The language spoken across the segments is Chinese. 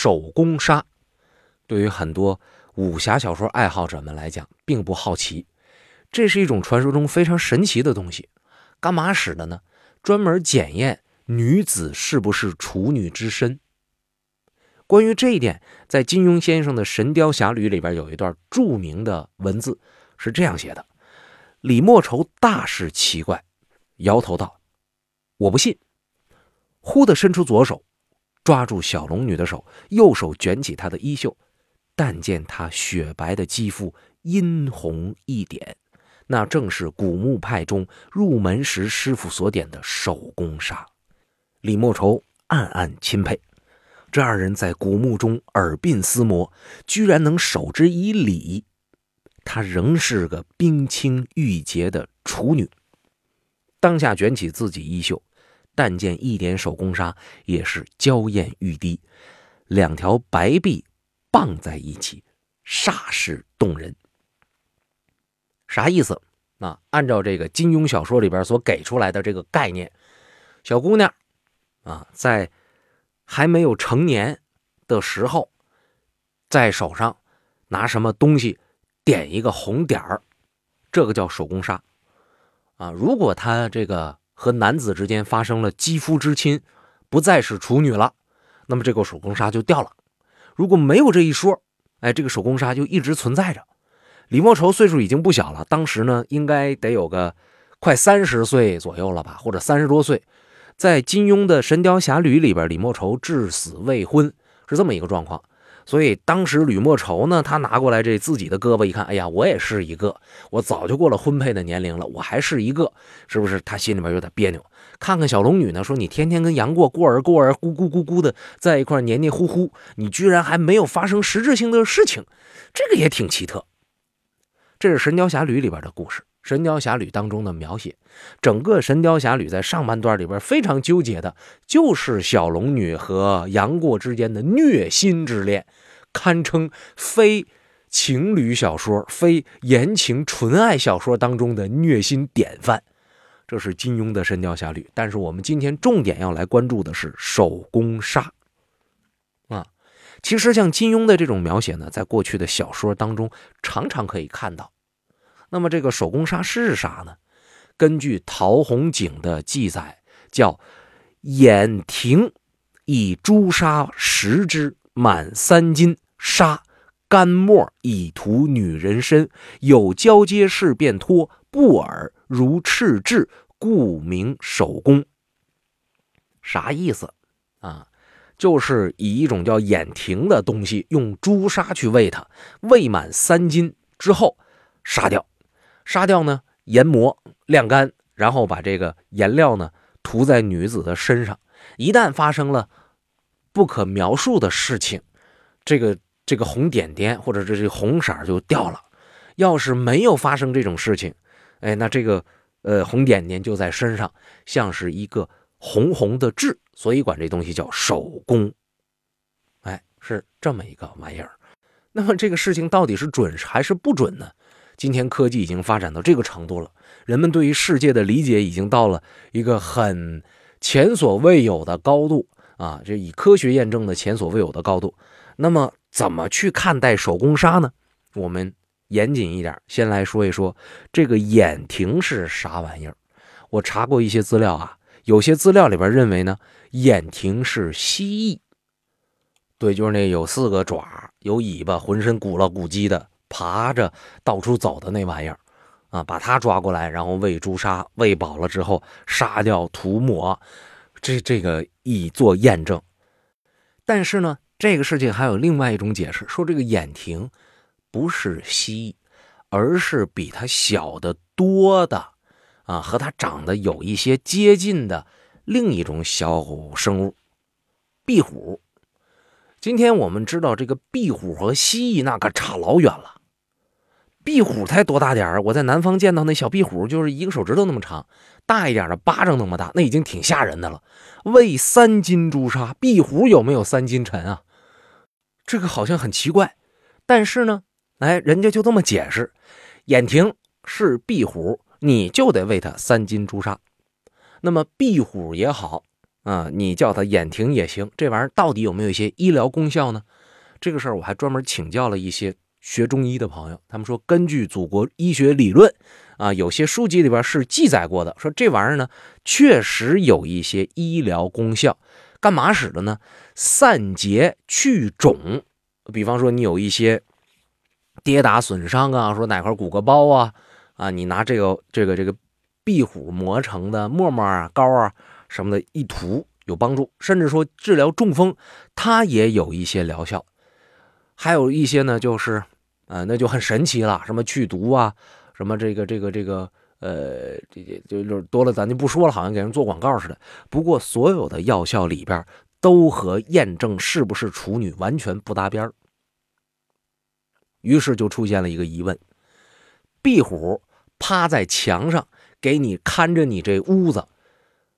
手工纱，对于很多武侠小说爱好者们来讲，并不好奇。这是一种传说中非常神奇的东西，干嘛使的呢？专门检验女子是不是处女之身。关于这一点，在金庸先生的《神雕侠侣》里边有一段著名的文字，是这样写的：李莫愁大是奇怪，摇头道：“我不信。”忽地伸出左手，抓住小龙女的手，右手卷起她的衣袖，但见她雪白的肌肤殷红一点。那正是古墓派中入门时师傅所点的手工纱，李莫愁暗暗钦佩，这二人在古墓中耳鬓厮磨，居然能守之以礼。她仍是个冰清玉洁的处女，当下卷起自己衣袖，但见一点手工纱也是娇艳欲滴，两条白臂傍在一起，煞是动人。啥意思？啊，按照这个金庸小说里边所给出来的这个概念，小姑娘啊，在还没有成年的时候，在手上拿什么东西点一个红点儿，这个叫手工纱。啊，如果她这个和男子之间发生了肌肤之亲，不再是处女了，那么这个手工纱就掉了。如果没有这一说，哎，这个手工纱就一直存在着。李莫愁岁数已经不小了，当时呢应该得有个快三十岁左右了吧，或者三十多岁。在金庸的《神雕侠侣》里边，李莫愁至死未婚，是这么一个状况。所以当时吕莫愁呢，他拿过来这自己的胳膊一看，哎呀，我也是一个，我早就过了婚配的年龄了，我还是一个，是不是？他心里边有点别扭。看看小龙女呢，说你天天跟杨过过儿过儿，咕咕咕咕的在一块黏黏糊糊，你居然还没有发生实质性的事情，这个也挺奇特。这是《神雕侠侣》里边的故事，《神雕侠侣》当中的描写，整个《神雕侠侣》在上半段里边非常纠结的，就是小龙女和杨过之间的虐心之恋，堪称非情侣小说、非言情纯爱小说当中的虐心典范。这是金庸的《神雕侠侣》，但是我们今天重点要来关注的是手工纱。其实像金庸的这种描写呢，在过去的小说当中常常可以看到。那么这个手工纱是啥呢？根据陶弘景的记载，叫眼庭以朱砂十之，满三斤，纱干墨以涂女人身，有交接式便脱，布耳如赤痣，故名手工。啥意思啊？就是以一种叫眼庭的东西，用朱砂去喂它，喂满三斤之后杀掉，杀掉呢研磨晾干，然后把这个颜料呢涂在女子的身上。一旦发生了不可描述的事情，这个这个红点点或者这这红色就掉了。要是没有发生这种事情，哎，那这个呃红点点就在身上，像是一个。红红的痣，所以管这东西叫手工，哎，是这么一个玩意儿。那么这个事情到底是准还是不准呢？今天科技已经发展到这个程度了，人们对于世界的理解已经到了一个很前所未有的高度啊！这以科学验证的前所未有的高度。那么怎么去看待手工纱呢？我们严谨一点，先来说一说这个眼蜓是啥玩意儿。我查过一些资料啊。有些资料里边认为呢，眼蜓是蜥蜴，对，就是那有四个爪、有尾巴、浑身鼓了鼓叽的，爬着到处走的那玩意儿，啊，把它抓过来，然后喂朱砂，喂饱了之后杀掉涂抹，这这个以做验证。但是呢，这个事情还有另外一种解释，说这个眼庭不是蜥蜴，而是比它小的多的。啊，和它长得有一些接近的另一种小生物——壁虎。今天我们知道，这个壁虎和蜥蜴那可差老远了。壁虎才多大点儿？我在南方见到那小壁虎，就是一个手指头那么长，大一点的巴掌那么大，那已经挺吓人的了。喂三斤朱砂，壁虎有没有三斤沉啊？这个好像很奇怪。但是呢，哎，人家就这么解释：眼庭是壁虎。你就得喂它三斤朱砂，那么壁虎也好啊，你叫它眼停也行。这玩意儿到底有没有一些医疗功效呢？这个事儿我还专门请教了一些学中医的朋友，他们说根据祖国医学理论，啊，有些书籍里边是记载过的，说这玩意儿呢确实有一些医疗功效。干嘛使的呢？散结去肿。比方说你有一些跌打损伤啊，说哪块骨骼包啊，啊，你拿这个这个这个壁虎磨成的沫沫啊、膏啊什么的一涂有帮助，甚至说治疗中风，它也有一些疗效。还有一些呢，就是啊，那就很神奇了，什么去毒啊，什么这个这个这个呃，这这就多了，咱就不说了，好像给人做广告似的。不过所有的药效里边都和验证是不是处女完全不搭边于是就出现了一个疑问：壁虎趴在墙上给你看着你这屋子，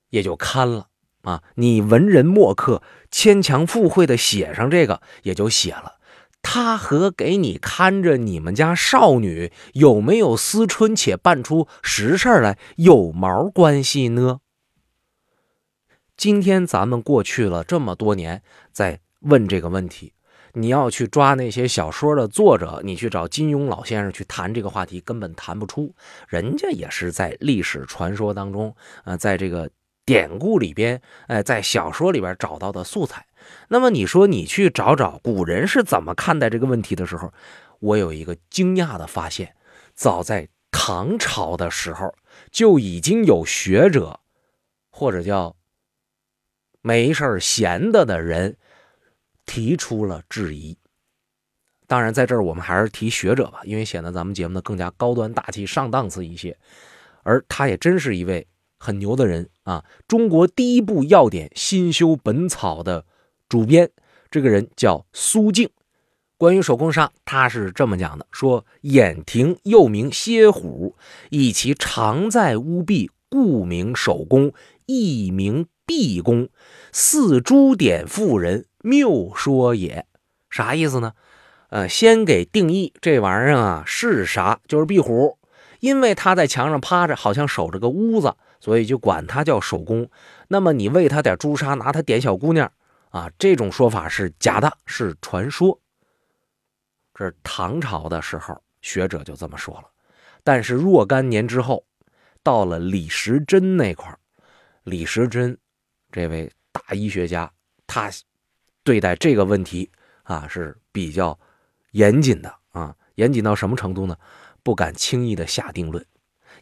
也就看了啊。你文人墨客牵强附会的写上这个，也就写了。他和给你看着你们家少女有没有思春且办出实事来有毛关系呢？今天咱们过去了这么多年，在问这个问题。你要去抓那些小说的作者，你去找金庸老先生去谈这个话题，根本谈不出。人家也是在历史传说当中，呃，在这个典故里边，哎，在小说里边找到的素材。那么你说你去找找古人是怎么看待这个问题的时候，我有一个惊讶的发现：早在唐朝的时候，就已经有学者，或者叫没事闲的的人。提出了质疑。当然，在这儿我们还是提学者吧，因为显得咱们节目呢更加高端大气上档次一些。而他也真是一位很牛的人啊！中国第一部药典《新修本草》的主编，这个人叫苏静。关于手工砂，他是这么讲的：说眼庭又名蝎虎，以其常在屋壁，故名手工，亦名壁工，似朱点妇人。谬说也，啥意思呢？呃，先给定义这玩意儿啊是啥，就是壁虎，因为它在墙上趴着，好像守着个屋子，所以就管它叫守宫。那么你喂它点朱砂，拿它点小姑娘啊，这种说法是假的，是传说。这是唐朝的时候，学者就这么说了。但是若干年之后，到了李时珍那块李时珍这位大医学家，他。对待这个问题啊是比较严谨的啊，严谨到什么程度呢？不敢轻易的下定论，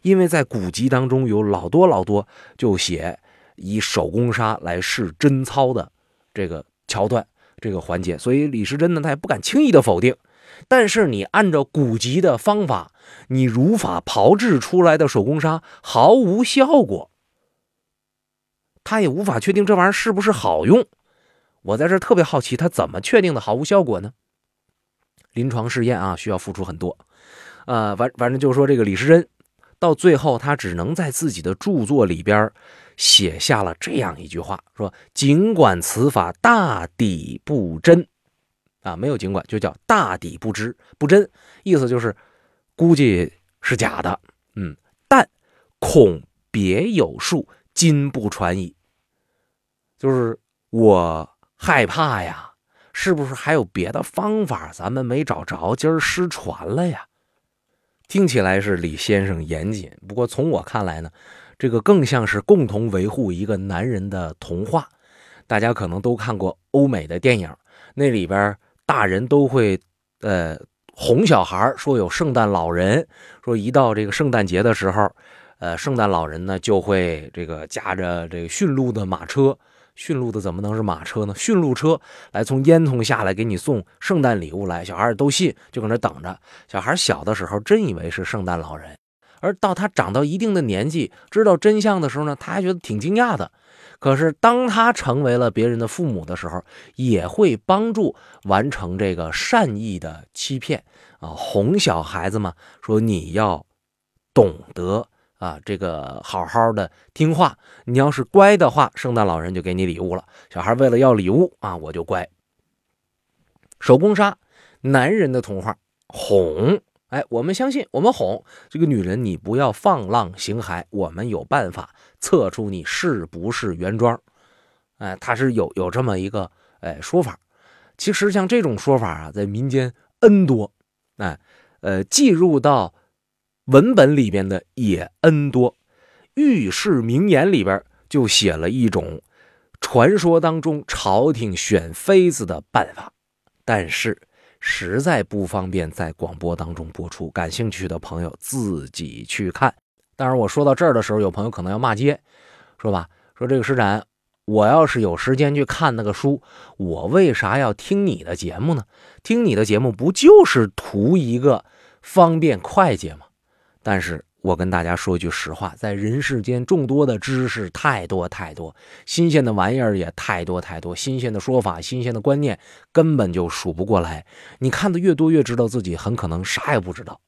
因为在古籍当中有老多老多就写以手工纱来试贞操的这个桥段、这个环节，所以李时珍呢他也不敢轻易的否定。但是你按照古籍的方法，你如法炮制出来的手工砂毫无效果，他也无法确定这玩意儿是不是好用。我在这特别好奇，他怎么确定的毫无效果呢？临床试验啊，需要付出很多。呃，反反正就是说，这个李时珍到最后，他只能在自己的著作里边写下了这样一句话：说尽管此法大抵不真，啊，没有尽管，就叫大抵不知不真，意思就是估计是假的。嗯，但恐别有术，今不传矣。就是我。害怕呀，是不是还有别的方法？咱们没找着，今儿失传了呀。听起来是李先生严谨，不过从我看来呢，这个更像是共同维护一个男人的童话。大家可能都看过欧美的电影，那里边大人都会呃哄小孩，说有圣诞老人，说一到这个圣诞节的时候，呃，圣诞老人呢就会这个驾着这个驯鹿的马车。驯鹿的怎么能是马车呢？驯鹿车来从烟囱下来给你送圣诞礼物来，小孩都信，就搁那等着。小孩小的时候真以为是圣诞老人，而到他长到一定的年纪，知道真相的时候呢，他还觉得挺惊讶的。可是当他成为了别人的父母的时候，也会帮助完成这个善意的欺骗啊，哄小孩子嘛，说你要懂得。啊，这个好好的听话，你要是乖的话，圣诞老人就给你礼物了。小孩为了要礼物啊，我就乖。手工纱，男人的童话，哄。哎，我们相信，我们哄这个女人，你不要放浪形骸，我们有办法测出你是不是原装。哎，他是有有这么一个哎说法。其实像这种说法啊，在民间 n 多，哎，呃，记入到文本里边的也 n 多。御史名言里边就写了一种传说当中朝廷选妃子的办法，但是实在不方便在广播当中播出。感兴趣的朋友自己去看。当然，我说到这儿的时候，有朋友可能要骂街，说吧，说这个施展。我要是有时间去看那个书，我为啥要听你的节目呢？听你的节目不就是图一个方便快捷吗？但是我跟大家说句实话，在人世间众多的知识太多太多，新鲜的玩意儿也太多太多，新鲜的说法、新鲜的观念根本就数不过来。你看的越多，越知道自己很可能啥也不知道。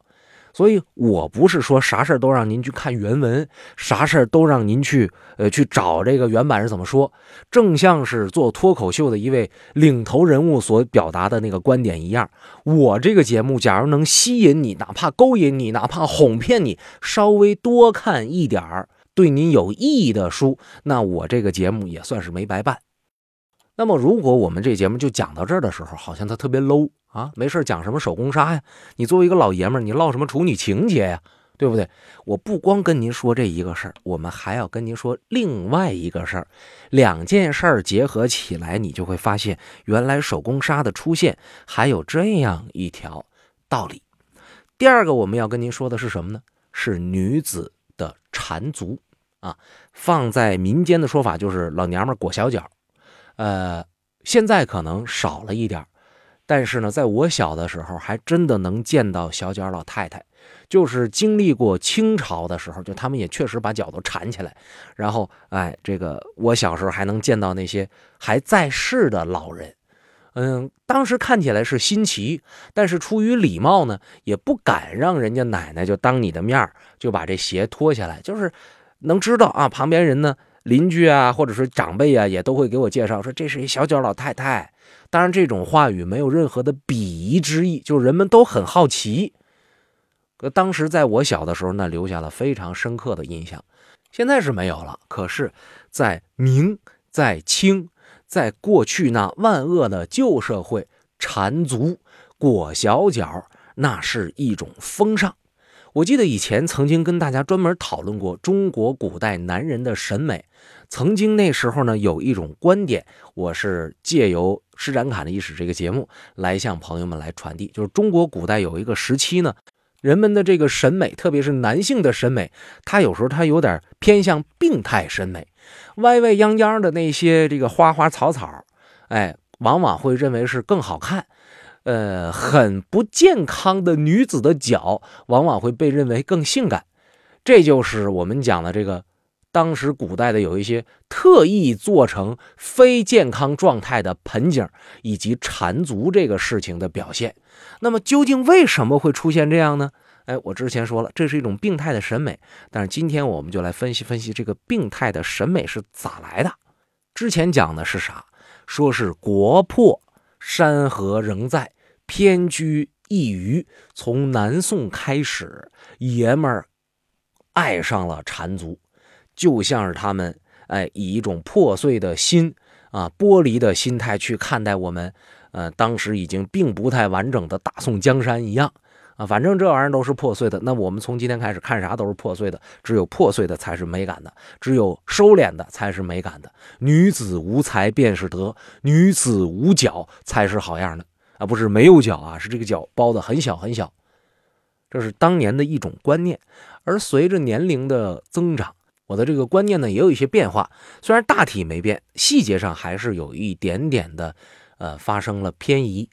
所以，我不是说啥事儿都让您去看原文，啥事儿都让您去，呃，去找这个原版是怎么说。正像是做脱口秀的一位领头人物所表达的那个观点一样，我这个节目，假如能吸引你，哪怕勾引你，哪怕哄骗你，稍微多看一点儿对您有意义的书，那我这个节目也算是没白办。那么，如果我们这节目就讲到这儿的时候，好像它特别 low。啊，没事讲什么手工纱呀？你作为一个老爷们儿，你唠什么处女情节呀？对不对？我不光跟您说这一个事儿，我们还要跟您说另外一个事儿。两件事儿结合起来，你就会发现，原来手工纱的出现还有这样一条道理。第二个我们要跟您说的是什么呢？是女子的缠足啊，放在民间的说法就是老娘们裹小脚。呃，现在可能少了一点但是呢，在我小的时候，还真的能见到小脚老太太，就是经历过清朝的时候，就他们也确实把脚都缠起来。然后，哎，这个我小时候还能见到那些还在世的老人，嗯，当时看起来是新奇，但是出于礼貌呢，也不敢让人家奶奶就当你的面就把这鞋脱下来，就是能知道啊，旁边人呢，邻居啊，或者是长辈啊，也都会给我介绍说这是一小脚老太太。当然，这种话语没有任何的鄙夷之意，就是人们都很好奇。可当时在我小的时候，那留下了非常深刻的印象。现在是没有了。可是，在明、在清、在过去那万恶的旧社会，缠足、裹小脚，那是一种风尚。我记得以前曾经跟大家专门讨论过中国古代男人的审美。曾经那时候呢，有一种观点，我是借由《施展侃的历史》这个节目来向朋友们来传递，就是中国古代有一个时期呢，人们的这个审美，特别是男性的审美，他有时候他有点偏向病态审美，歪歪秧秧的那些这个花花草草，哎，往往会认为是更好看，呃，很不健康的女子的脚，往往会被认为更性感，这就是我们讲的这个。当时古代的有一些特意做成非健康状态的盆景，以及缠足这个事情的表现。那么究竟为什么会出现这样呢？哎，我之前说了，这是一种病态的审美。但是今天我们就来分析分析这个病态的审美是咋来的。之前讲的是啥？说是国破山河仍在，偏居一隅。从南宋开始，爷们儿爱上了缠足。就像是他们，哎，以一种破碎的心啊，剥离的心态去看待我们，呃，当时已经并不太完整的大宋江山一样反正这玩意儿都是破碎的，那我们从今天开始看啥都是破碎的，只有破碎的才是美感的，只有收敛的才是美感的。女子无才便是德，女子无脚才是好样的啊！不是没有脚啊，是这个脚包的很小很小，这是当年的一种观念。而随着年龄的增长，我的这个观念呢也有一些变化，虽然大体没变，细节上还是有一点点的，呃，发生了偏移。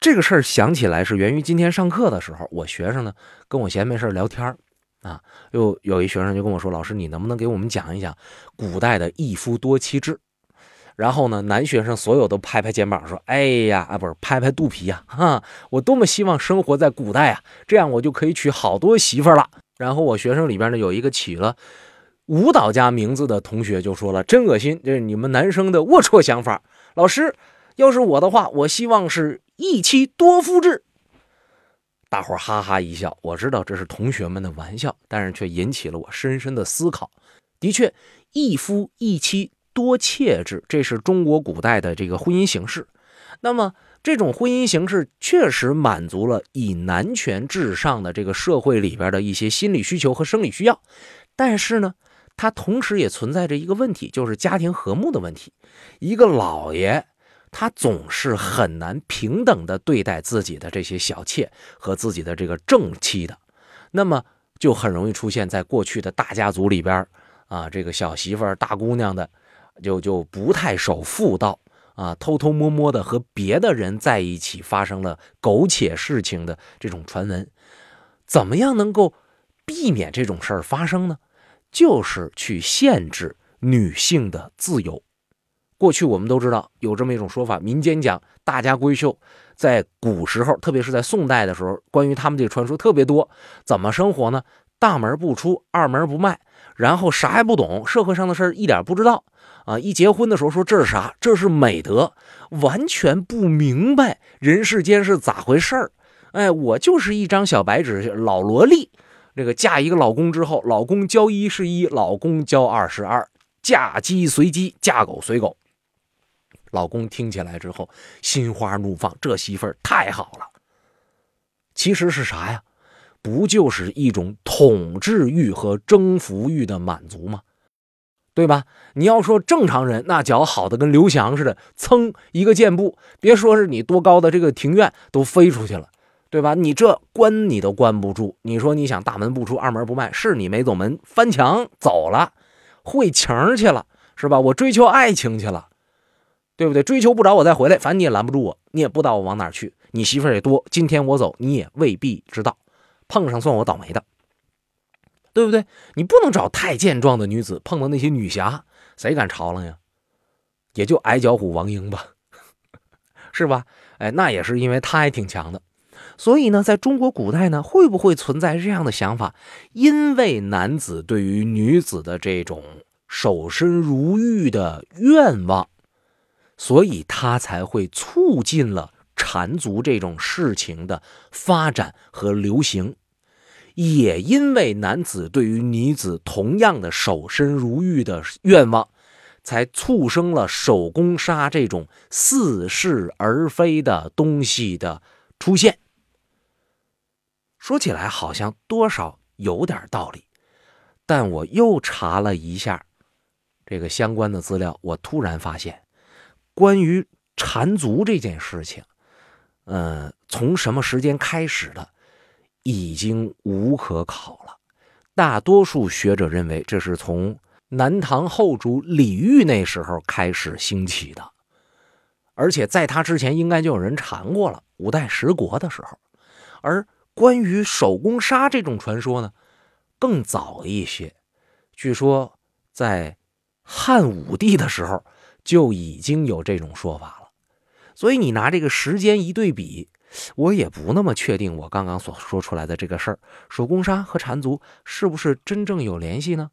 这个事儿想起来是源于今天上课的时候，我学生呢跟我闲没事聊天儿啊，又有一学生就跟我说：“老师，你能不能给我们讲一讲古代的一夫多妻制？”然后呢，男学生所有都拍拍肩膀说：“哎呀，啊，不是拍拍肚皮呀，哈，我多么希望生活在古代啊，这样我就可以娶好多媳妇儿了。”然后我学生里边呢有一个起了。舞蹈家名字的同学就说了：“真恶心，这是你们男生的龌龊想法。”老师，要是我的话，我希望是一妻多夫制。大伙哈哈一笑。我知道这是同学们的玩笑，但是却引起了我深深的思考。的确，一夫一妻多妾制，这是中国古代的这个婚姻形式。那么，这种婚姻形式确实满足了以男权至上的这个社会里边的一些心理需求和生理需要，但是呢，它同时也存在着一个问题，就是家庭和睦的问题。一个老爷，他总是很难平等的对待自己的这些小妾和自己的这个正妻的，那么就很容易出现在过去的大家族里边啊，这个小媳妇儿、大姑娘的，就就不太守妇道。啊，偷偷摸摸的和别的人在一起，发生了苟且事情的这种传闻，怎么样能够避免这种事儿发生呢？就是去限制女性的自由。过去我们都知道有这么一种说法，民间讲大家闺秀在古时候，特别是在宋代的时候，关于他们这个传说特别多。怎么生活呢？大门不出，二门不迈，然后啥也不懂，社会上的事儿一点不知道。啊！一结婚的时候说这是啥？这是美德，完全不明白人世间是咋回事儿。哎，我就是一张小白纸，老萝莉。这个嫁一个老公之后，老公交一是一，老公交二是二，嫁鸡随鸡，嫁狗随狗。老公听起来之后心花怒放，这媳妇儿太好了。其实是啥呀？不就是一种统治欲和征服欲的满足吗？对吧？你要说正常人，那脚好的跟刘翔似的，噌一个箭步，别说是你多高的这个庭院都飞出去了，对吧？你这关你都关不住。你说你想大门不出二门不迈，是你没走门，翻墙走了，会情去了，是吧？我追求爱情去了，对不对？追求不着我再回来，反正你也拦不住我，你也不知道我往哪去。你媳妇儿也多，今天我走，你也未必知道，碰上算我倒霉的。对不对？你不能找太健壮的女子，碰到那些女侠，谁敢朝了呀？也就矮脚虎王英吧，是吧？哎，那也是因为他还挺强的。所以呢，在中国古代呢，会不会存在这样的想法？因为男子对于女子的这种守身如玉的愿望，所以他才会促进了缠足这种事情的发展和流行。也因为男子对于女子同样的守身如玉的愿望，才促生了手工纱这种似是而非的东西的出现。说起来好像多少有点道理，但我又查了一下这个相关的资料，我突然发现，关于缠足这件事情，呃，从什么时间开始的？已经无可考了。大多数学者认为，这是从南唐后主李煜那时候开始兴起的，而且在他之前应该就有人缠过了。五代十国的时候，而关于手工纱这种传说呢，更早一些。据说在汉武帝的时候就已经有这种说法了。所以你拿这个时间一对比。我也不那么确定，我刚刚所说出来的这个事儿，手工纱和缠足是不是真正有联系呢？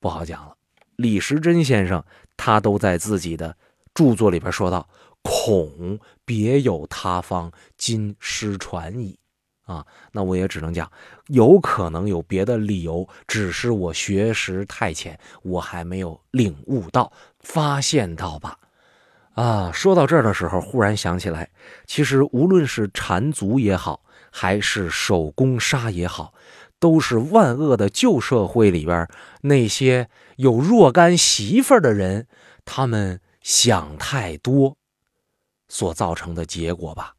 不好讲了。李时珍先生他都在自己的著作里边说到：“恐别有他方，今失传矣。”啊，那我也只能讲，有可能有别的理由，只是我学识太浅，我还没有领悟到、发现到吧。啊，说到这儿的时候，忽然想起来，其实无论是缠足也好，还是手工纱也好，都是万恶的旧社会里边那些有若干媳妇儿的人，他们想太多所造成的结果吧。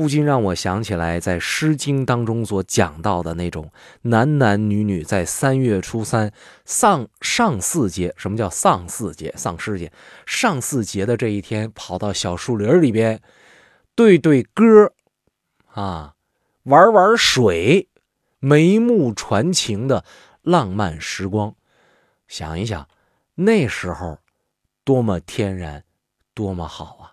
不禁让我想起来，在《诗经》当中所讲到的那种男男女女在三月初三丧上巳节。什么叫丧巳节？丧尸节。上巳节的这一天，跑到小树林里边，对对歌，啊，玩玩水，眉目传情的浪漫时光。想一想，那时候多么天然，多么好啊！